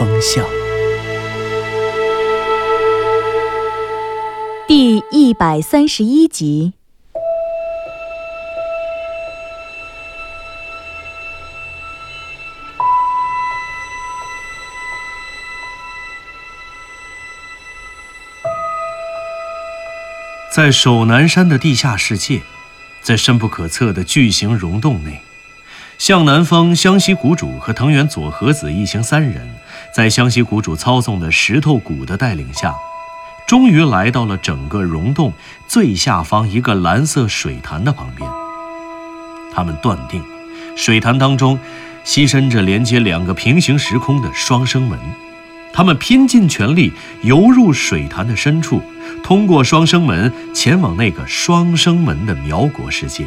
风向》第一百三十一集。在守南山的地下世界，在深不可测的巨型溶洞内，向南方、湘西谷主和藤原佐和子一行三人，在湘西谷主操纵的石头谷的带领下，终于来到了整个溶洞最下方一个蓝色水潭的旁边。他们断定，水潭当中栖身着连接两个平行时空的双生门。他们拼尽全力游入水潭的深处，通过双生门前往那个双生门的苗国世界。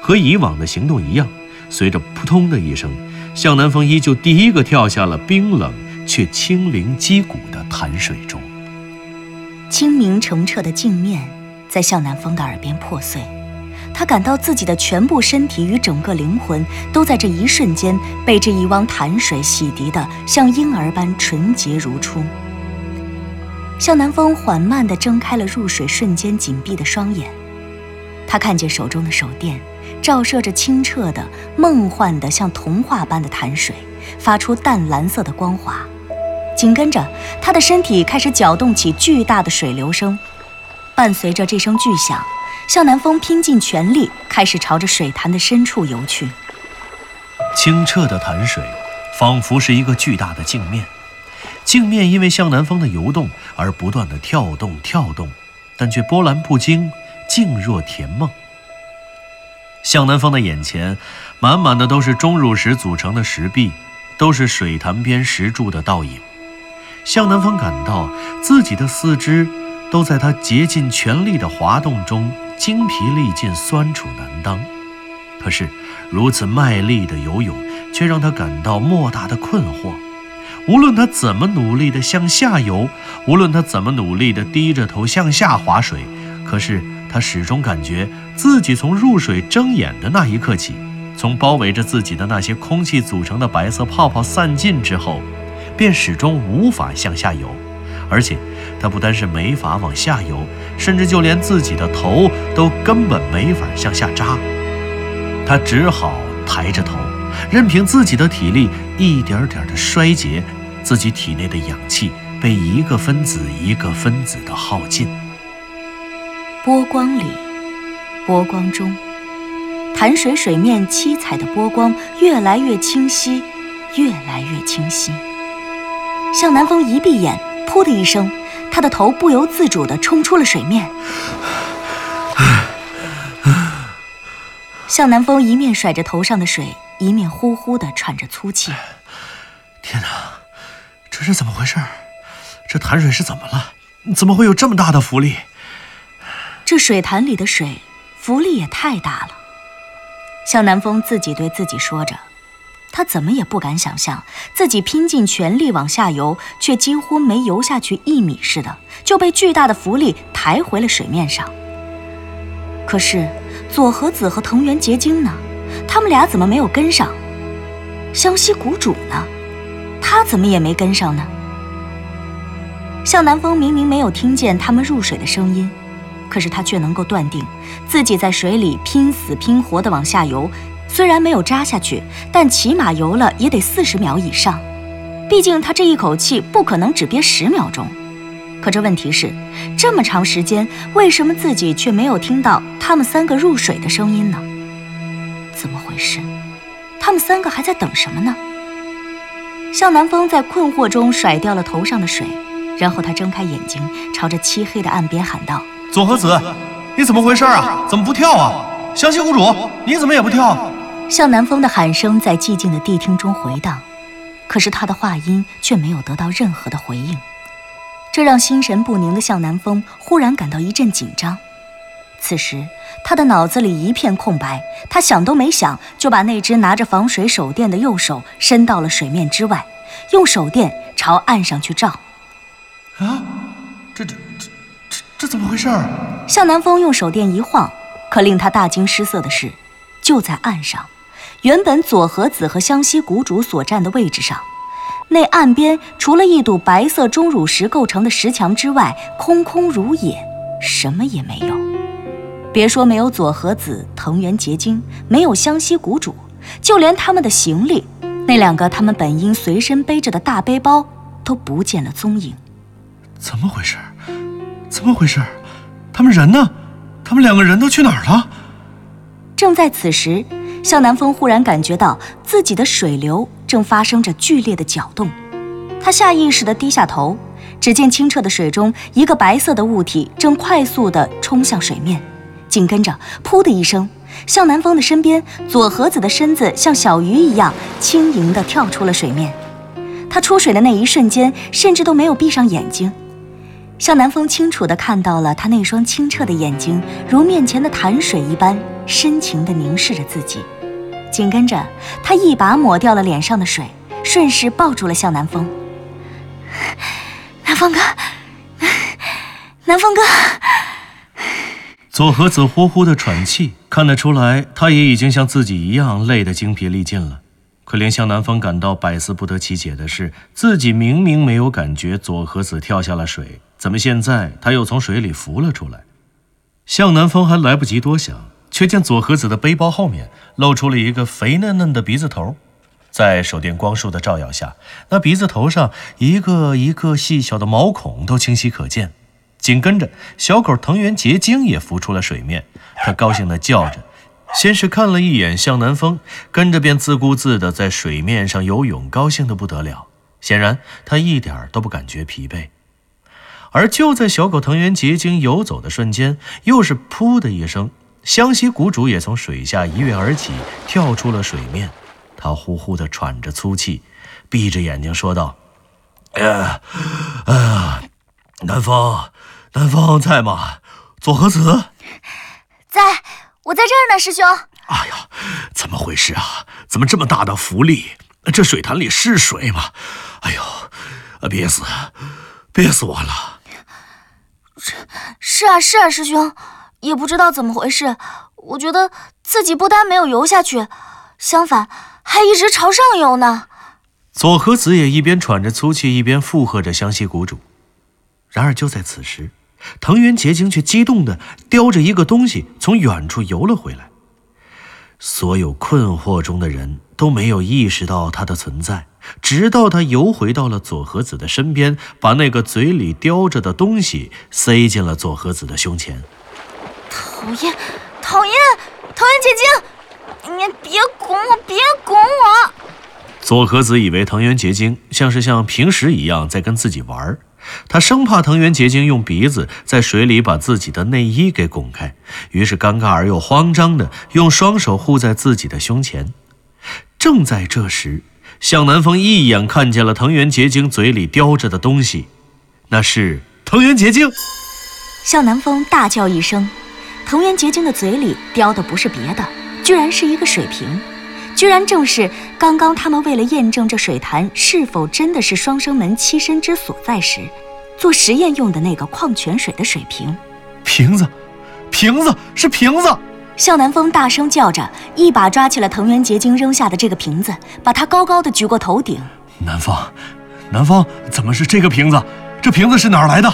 和以往的行动一样，随着扑通的一声，向南风依旧第一个跳下了冰冷却清灵击骨的潭水中。清明澄澈的镜面在向南风的耳边破碎。他感到自己的全部身体与整个灵魂都在这一瞬间被这一汪潭水洗涤的像婴儿般纯洁如初。向南风缓慢地睁开了入水瞬间紧闭的双眼，他看见手中的手电照射着清澈的、梦幻的、像童话般的潭水，发出淡蓝色的光华。紧跟着，他的身体开始搅动起巨大的水流声，伴随着这声巨响。向南风拼尽全力，开始朝着水潭的深处游去。清澈的潭水，仿佛是一个巨大的镜面，镜面因为向南风的游动而不断的跳动跳动，但却波澜不惊，静若甜梦。向南方的眼前，满满的都是钟乳石组成的石壁，都是水潭边石柱的倒影。向南方感到自己的四肢都在他竭尽全力的滑动中。精疲力尽，酸楚难当。可是，如此卖力的游泳，却让他感到莫大的困惑。无论他怎么努力地向下游，无论他怎么努力地低着头向下划水，可是他始终感觉自己从入水睁眼的那一刻起，从包围着自己的那些空气组成的白色泡泡散尽之后，便始终无法向下游。而且，他不单是没法往下游，甚至就连自己的头都根本没法向下扎。他只好抬着头，任凭自己的体力一点点的衰竭，自己体内的氧气被一个分子一个分子的耗尽。波光里，波光中，潭水水面七彩的波光越来越清晰，越来越清晰。向南风一闭眼。噗的一声，他的头不由自主地冲出了水面。向南风一面甩着头上的水，一面呼呼地喘着粗气。天哪，这是怎么回事？这潭水是怎么了？怎么会有这么大的浮力？这水潭里的水浮力也太大了。向南风自己对自己说着。他怎么也不敢想象，自己拼尽全力往下游，却几乎没游下去一米似的，就被巨大的浮力抬回了水面上。可是佐和子和藤原结晶呢？他们俩怎么没有跟上？湘西谷主呢？他怎么也没跟上呢？向南风明明没有听见他们入水的声音，可是他却能够断定，自己在水里拼死拼活地往下游。虽然没有扎下去，但起码游了也得四十秒以上。毕竟他这一口气不可能只憋十秒钟。可这问题是，这么长时间，为什么自己却没有听到他们三个入水的声音呢？怎么回事？他们三个还在等什么呢？向南风在困惑中甩掉了头上的水，然后他睁开眼睛，朝着漆黑的岸边喊道：“佐和子，你怎么回事啊？怎么不跳啊？湘西谷主，你怎么也不跳？”向南风的喊声在寂静的地厅中回荡，可是他的话音却没有得到任何的回应，这让心神不宁的向南风忽然感到一阵紧张。此时，他的脑子里一片空白，他想都没想就把那只拿着防水手电的右手伸到了水面之外，用手电朝岸上去照。啊，这这这怎么回事？向南风用手电一晃，可令他大惊失色的是，就在岸上，原本左和子和湘西谷主所站的位置上，那岸边除了一堵白色钟乳石构成的石墙之外，空空如也，什么也没有。别说没有左和子、藤原结晶，没有湘西谷主，就连他们的行李，那两个他们本应随身背着的大背包，都不见了踪影。怎么回事？怎么回事？他们人呢？他们两个人都去哪儿了？正在此时，向南风忽然感觉到自己的水流正发生着剧烈的搅动，他下意识地低下头，只见清澈的水中，一个白色的物体正快速地冲向水面，紧跟着，噗的一声，向南风的身边，左和子的身子像小鱼一样轻盈地跳出了水面。他出水的那一瞬间，甚至都没有闭上眼睛。向南风清楚地看到了他那双清澈的眼睛，如面前的潭水一般深情地凝视着自己。紧跟着，他一把抹掉了脸上的水，顺势抱住了向南风。南风哥，南风哥。佐 和子呼呼地喘气，看得出来，他也已经像自己一样累得精疲力尽了。可令向南风感到百思不得其解的是，自己明明没有感觉佐和子跳下了水，怎么现在他又从水里浮了出来？向南风还来不及多想，却见佐和子的背包后面露出了一个肥嫩嫩的鼻子头，在手电光束的照耀下，那鼻子头上一个一个细小的毛孔都清晰可见。紧跟着，小狗藤原结晶也浮出了水面，它高兴地叫着。先是看了一眼向南风，跟着便自顾自地在水面上游泳，高兴得不得了。显然，他一点都不感觉疲惫。而就在小狗藤原结晶游走的瞬间，又是“噗”的一声，湘西谷主也从水下一跃而起，跳出了水面。他呼呼地喘着粗气，闭着眼睛说道：“哎呀，哎呀，南风，南风在吗？左和子，在。”我在这儿呢，师兄。哎呀，怎么回事啊？怎么这么大的浮力？这水潭里是水吗？哎呦，憋死，憋死我了！是是啊是啊，师兄，也不知道怎么回事，我觉得自己不但没有游下去，相反还一直朝上游呢。左和子也一边喘着粗气，一边附和着湘西谷主。然而就在此时。藤原结晶却激动地叼着一个东西从远处游了回来。所有困惑中的人都没有意识到它的存在，直到他游回到了佐和子的身边，把那个嘴里叼着的东西塞进了佐和子的胸前。讨厌，讨厌，藤原结晶，你别拱我，别拱我！佐和子以为藤原结晶像是像平时一样在跟自己玩儿。他生怕藤原结晶用鼻子在水里把自己的内衣给拱开，于是尴尬而又慌张的用双手护在自己的胸前。正在这时，向南风一眼看见了藤原结晶嘴里叼着的东西，那是藤原结晶。向南风大叫一声，藤原结晶的嘴里叼的不是别的，居然是一个水瓶。居然正是刚刚他们为了验证这水潭是否真的是双生门栖身之所在时，做实验用的那个矿泉水的水瓶。瓶子，瓶子是瓶子！向南风大声叫着，一把抓起了藤原结晶扔下的这个瓶子，把它高高的举过头顶。南风，南风，怎么是这个瓶子？这瓶子是哪儿来的？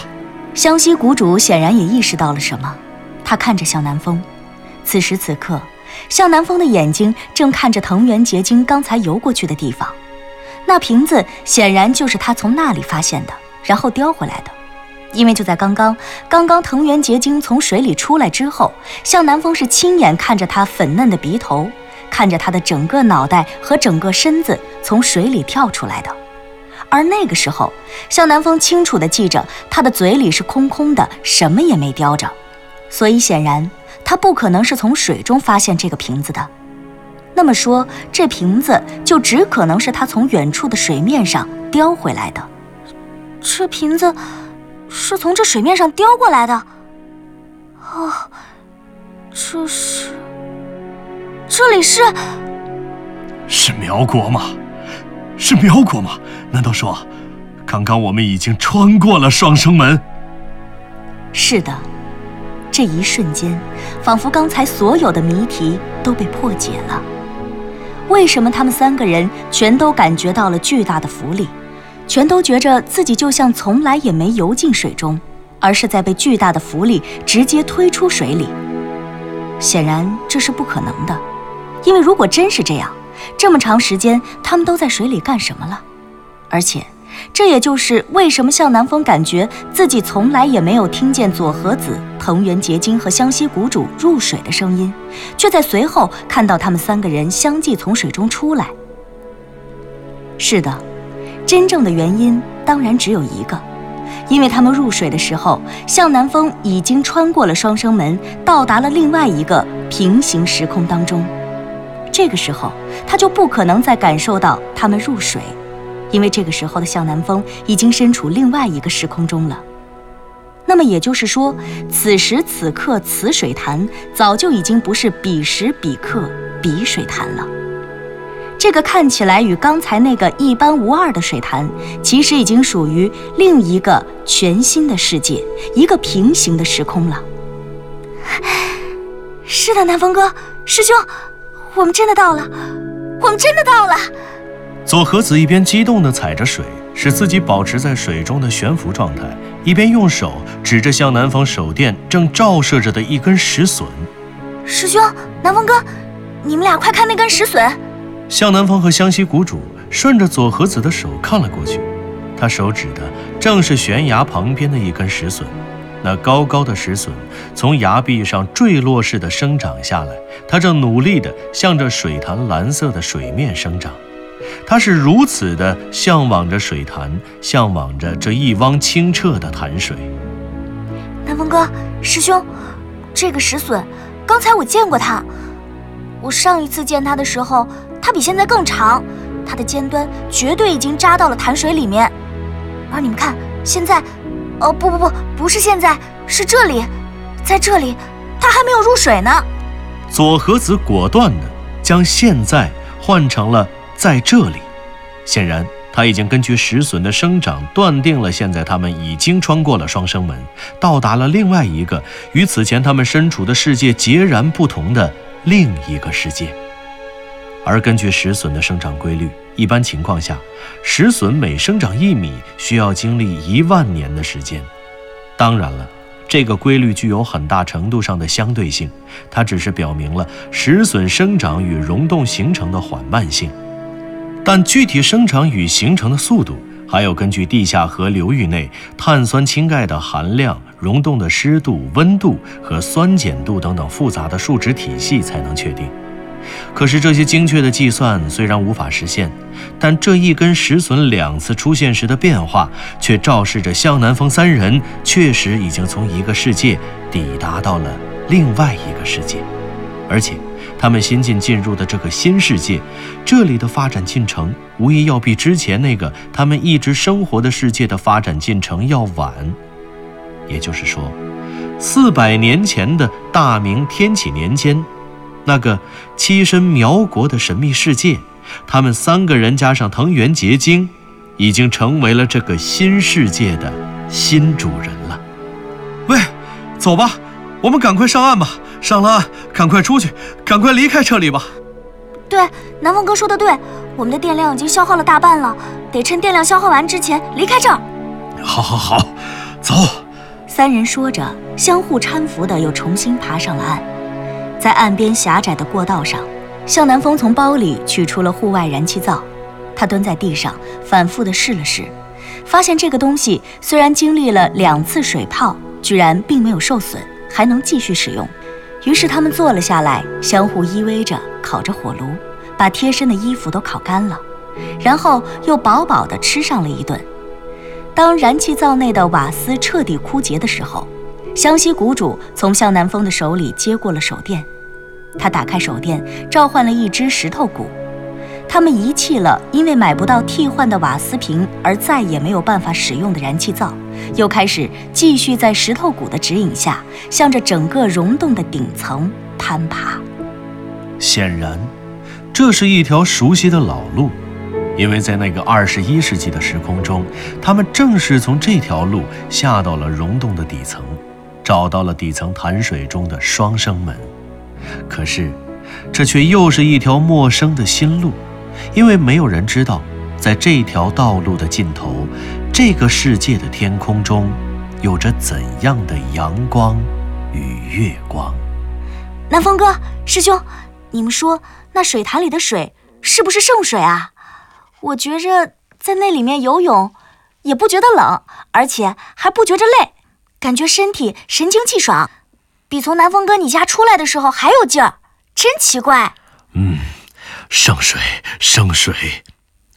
湘西谷主显然也意识到了什么，他看着向南风，此时此刻。向南风的眼睛正看着藤原结晶刚才游过去的地方，那瓶子显然就是他从那里发现的，然后叼回来的。因为就在刚刚，刚刚藤原结晶从水里出来之后，向南风是亲眼看着他粉嫩的鼻头，看着他的整个脑袋和整个身子从水里跳出来的。而那个时候，向南风清楚地记着他的嘴里是空空的，什么也没叼着，所以显然。他不可能是从水中发现这个瓶子的。那么说，这瓶子就只可能是他从远处的水面上叼回来的。这瓶子是从这水面上叼过来的。哦，这是，这里是，是苗国吗？是苗国吗？难道说，刚刚我们已经穿过了双生门？是的，这一瞬间，仿佛刚才所有的谜题都被破解了。为什么他们三个人全都感觉到了巨大的浮力，全都觉着自己就像从来也没游进水中，而是在被巨大的浮力直接推出水里？显然这是不可能的，因为如果真是这样，这么长时间他们都在水里干什么了？而且。这也就是为什么向南风感觉自己从来也没有听见佐和子、藤原结晶和湘西谷主入水的声音，却在随后看到他们三个人相继从水中出来。是的，真正的原因当然只有一个，因为他们入水的时候，向南风已经穿过了双生门，到达了另外一个平行时空当中。这个时候，他就不可能再感受到他们入水。因为这个时候的向南风已经身处另外一个时空中了，那么也就是说，此时此刻此水潭早就已经不是彼时彼刻彼水潭了。这个看起来与刚才那个一般无二的水潭，其实已经属于另一个全新的世界，一个平行的时空了。是的，南风哥，师兄，我们真的到了，我们真的到了。左和子一边激动地踩着水，使自己保持在水中的悬浮状态，一边用手指着向南方手电正照射着的一根石笋。师兄，南风哥，你们俩快看那根石笋！向南方和湘西谷主顺着佐和子的手看了过去，他手指的正是悬崖旁边的一根石笋。那高高的石笋从崖壁上坠落似的生长下来，它正努力地向着水潭蓝色的水面生长。他是如此的向往着水潭，向往着这一汪清澈的潭水。南风哥，师兄，这个石笋，刚才我见过它。我上一次见它的时候，它比现在更长，它的尖端绝对已经扎到了潭水里面。而你们看，现在，哦不不不，不是现在，是这里，在这里，它还没有入水呢。左和子果断地将现在换成了。在这里，显然他已经根据石笋的生长断定了，现在他们已经穿过了双生门，到达了另外一个与此前他们身处的世界截然不同的另一个世界。而根据石笋的生长规律，一般情况下，石笋每生长一米需要经历一万年的时间。当然了，这个规律具有很大程度上的相对性，它只是表明了石笋生长与溶洞形成的缓慢性。但具体生长与形成的速度，还要根据地下河流域内碳酸氢钙的含量、溶洞的湿度、温度和酸碱度等等复杂的数值体系才能确定。可是这些精确的计算虽然无法实现，但这一根石笋两次出现时的变化，却昭示着向南风三人确实已经从一个世界抵达到了另外一个世界，而且。他们新近进入的这个新世界，这里的发展进程无疑要比之前那个他们一直生活的世界的发展进程要晚。也就是说，四百年前的大明天启年间，那个栖身苗国的神秘世界，他们三个人加上藤原结晶，已经成为了这个新世界的新主人了。喂，走吧，我们赶快上岸吧。上了岸，赶快出去，赶快离开这里吧。对，南风哥说的对，我们的电量已经消耗了大半了，得趁电量消耗完之前离开这儿。好，好，好，走。三人说着，相互搀扶的又重新爬上了岸。在岸边狭窄的过道上，向南风从包里取出了户外燃气灶，他蹲在地上反复的试了试，发现这个东西虽然经历了两次水泡，居然并没有受损，还能继续使用。于是他们坐了下来，相互依偎着烤着火炉，把贴身的衣服都烤干了，然后又饱饱地吃上了一顿。当燃气灶内的瓦斯彻底枯竭的时候，湘西谷主从向南风的手里接过了手电，他打开手电，召唤了一只石头鼓。他们遗弃了因为买不到替换的瓦斯瓶而再也没有办法使用的燃气灶，又开始继续在石头鼓的指引下，向着整个溶洞的顶层攀爬。显然，这是一条熟悉的老路，因为在那个二十一世纪的时空中，他们正是从这条路下到了溶洞的底层，找到了底层潭水中的双生门。可是，这却又是一条陌生的新路。因为没有人知道，在这条道路的尽头，这个世界的天空中，有着怎样的阳光与月光。南风哥，师兄，你们说那水潭里的水是不是圣水啊？我觉着在那里面游泳，也不觉得冷，而且还不觉着累，感觉身体神清气爽，比从南风哥你家出来的时候还有劲儿，真奇怪。嗯。圣水，圣水，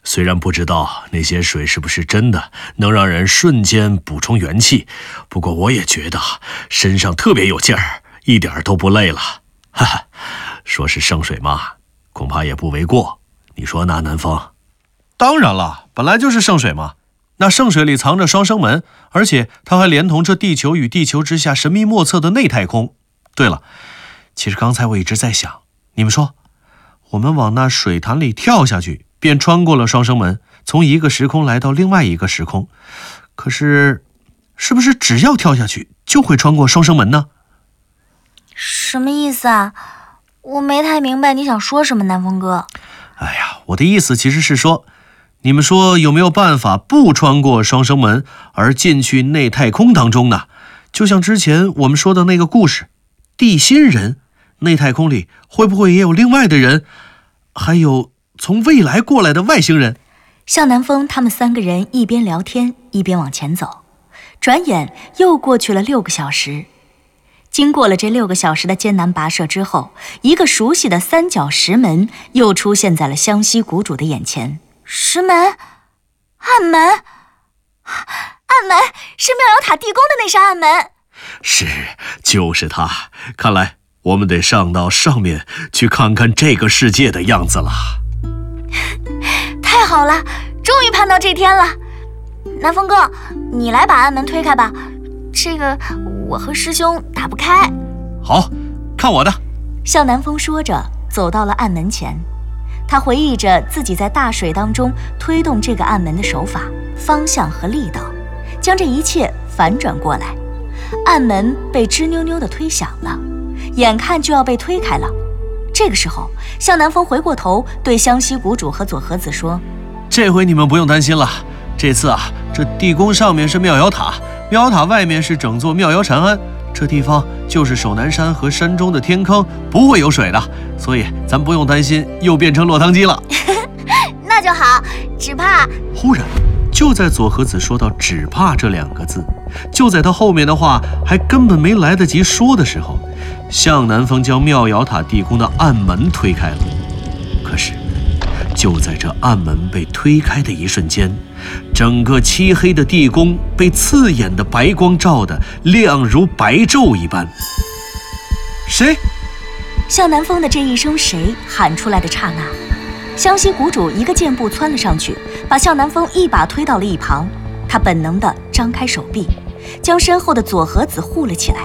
虽然不知道那些水是不是真的能让人瞬间补充元气，不过我也觉得身上特别有劲儿，一点都不累了。哈哈，说是圣水嘛，恐怕也不为过。你说呢，南风？当然了，本来就是圣水嘛。那圣水里藏着双生门，而且它还连同这地球与地球之下神秘莫测的内太空。对了，其实刚才我一直在想，你们说。我们往那水潭里跳下去，便穿过了双生门，从一个时空来到另外一个时空。可是，是不是只要跳下去就会穿过双生门呢？什么意思啊？我没太明白你想说什么，南风哥。哎呀，我的意思其实是说，你们说有没有办法不穿过双生门而进去内太空当中呢？就像之前我们说的那个故事，地心人。内太空里会不会也有另外的人？还有从未来过来的外星人？向南风他们三个人一边聊天一边往前走，转眼又过去了六个小时。经过了这六个小时的艰难跋涉之后，一个熟悉的三角石门又出现在了湘西谷主的眼前。石门，暗门，暗门是妙瑶塔地宫的那扇暗门。是，就是它。看来。我们得上到上面去看看这个世界的样子了。太好了，终于盼到这天了。南风哥，你来把暗门推开吧，这个我和师兄打不开。好，看我的。向南风说着，走到了暗门前。他回忆着自己在大水当中推动这个暗门的手法、方向和力道，将这一切反转过来，暗门被吱扭扭地推响了。眼看就要被推开了，这个时候，向南风回过头对湘西谷主和左和子说：“这回你们不用担心了。这次啊，这地宫上面是妙瑶塔，妙瑶塔外面是整座妙瑶禅庵，这地方就是守南山和山中的天坑，不会有水的，所以咱不用担心又变成落汤鸡了。那就好，只怕……忽然，就在左和子说到“只怕”这两个字，就在他后面的话还根本没来得及说的时候。向南风将妙瑶塔地宫的暗门推开了，可是就在这暗门被推开的一瞬间，整个漆黑的地宫被刺眼的白光照得亮如白昼一般。谁？向南风的这一声“谁”喊出来的刹那，湘西谷主一个箭步窜了上去，把向南风一把推到了一旁。他本能地张开手臂，将身后的左和子护了起来。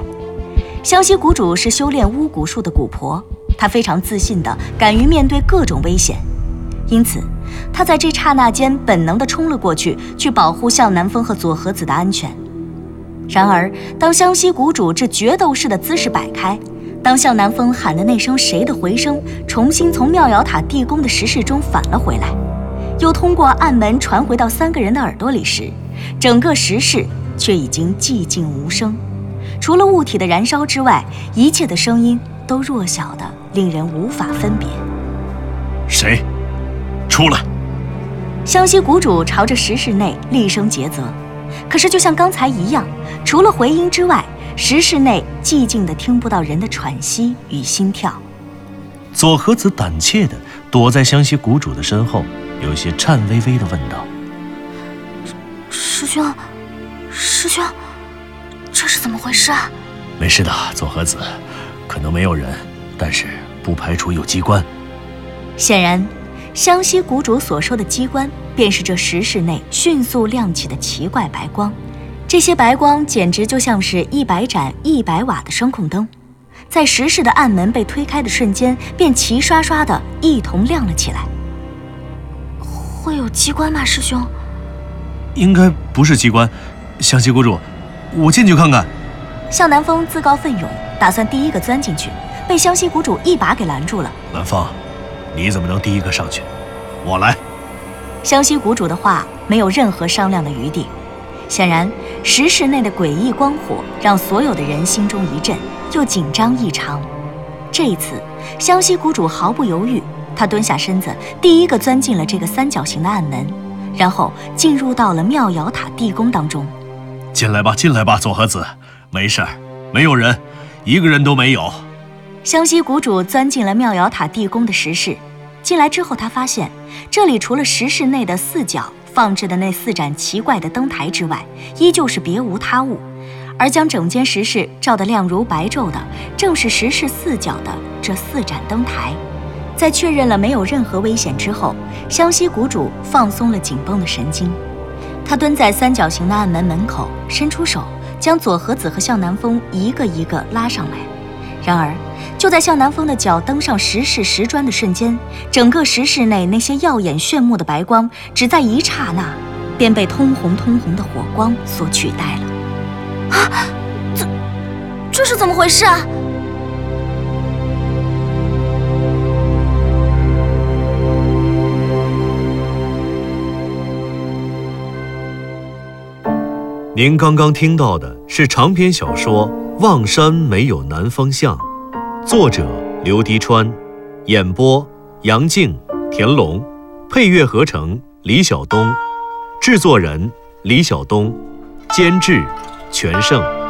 湘西谷主是修炼巫蛊术的蛊婆，她非常自信地敢于面对各种危险，因此他在这刹那间本能地冲了过去，去保护向南风和佐和子的安全。然而，当湘西谷主这决斗式的姿势摆开，当向南风喊的那声“谁”的回声重新从妙瑶塔地宫的石室中返了回来，又通过暗门传回到三个人的耳朵里时，整个石室却已经寂静无声。除了物体的燃烧之外，一切的声音都弱小的令人无法分别。谁？出来！湘西谷主朝着石室内厉声诘责。可是，就像刚才一样，除了回音之外，石室内寂静的听不到人的喘息与心跳。左和子胆怯的躲在湘西谷主的身后，有些颤巍巍的问道：“师兄，师兄。”这是怎么回事啊？没事的，左和子，可能没有人，但是不排除有机关。显然，湘西谷主所说的机关，便是这石室内迅速亮起的奇怪白光。这些白光简直就像是一百盏一百瓦的声控灯，在石室的暗门被推开的瞬间，便齐刷刷的一同亮了起来。会有机关吗，师兄？应该不是机关。湘西谷主，我进去看看。向南风自告奋勇，打算第一个钻进去，被湘西谷主一把给拦住了。南风，你怎么能第一个上去？我来。湘西谷主的话没有任何商量的余地。显然，石室内的诡异光火让所有的人心中一震，又紧张异常。这一次，湘西谷主毫不犹豫，他蹲下身子，第一个钻进了这个三角形的暗门，然后进入到了妙瑶塔地宫当中。进来吧，进来吧，左和子，没事儿，没有人，一个人都没有。湘西谷主钻进了妙瑶塔地宫的石室，进来之后，他发现这里除了石室内的四角。放置的那四盏奇怪的灯台之外，依旧是别无他物，而将整间石室照得亮如白昼的，正是石室四角的这四盏灯台。在确认了没有任何危险之后，湘西谷主放松了紧绷的神经，他蹲在三角形的暗门门口，伸出手将左和子和向南风一个一个拉上来。然而，就在向南风的脚登上石室石砖的瞬间，整个石室内那些耀眼炫目的白光，只在一刹那，便被通红通红的火光所取代了。啊，这这是怎么回事啊？您刚刚听到的是长篇小说《望山没有南方向》。作者刘迪川，演播杨静、田龙，配乐合成李晓东，制作人李晓东，监制全胜。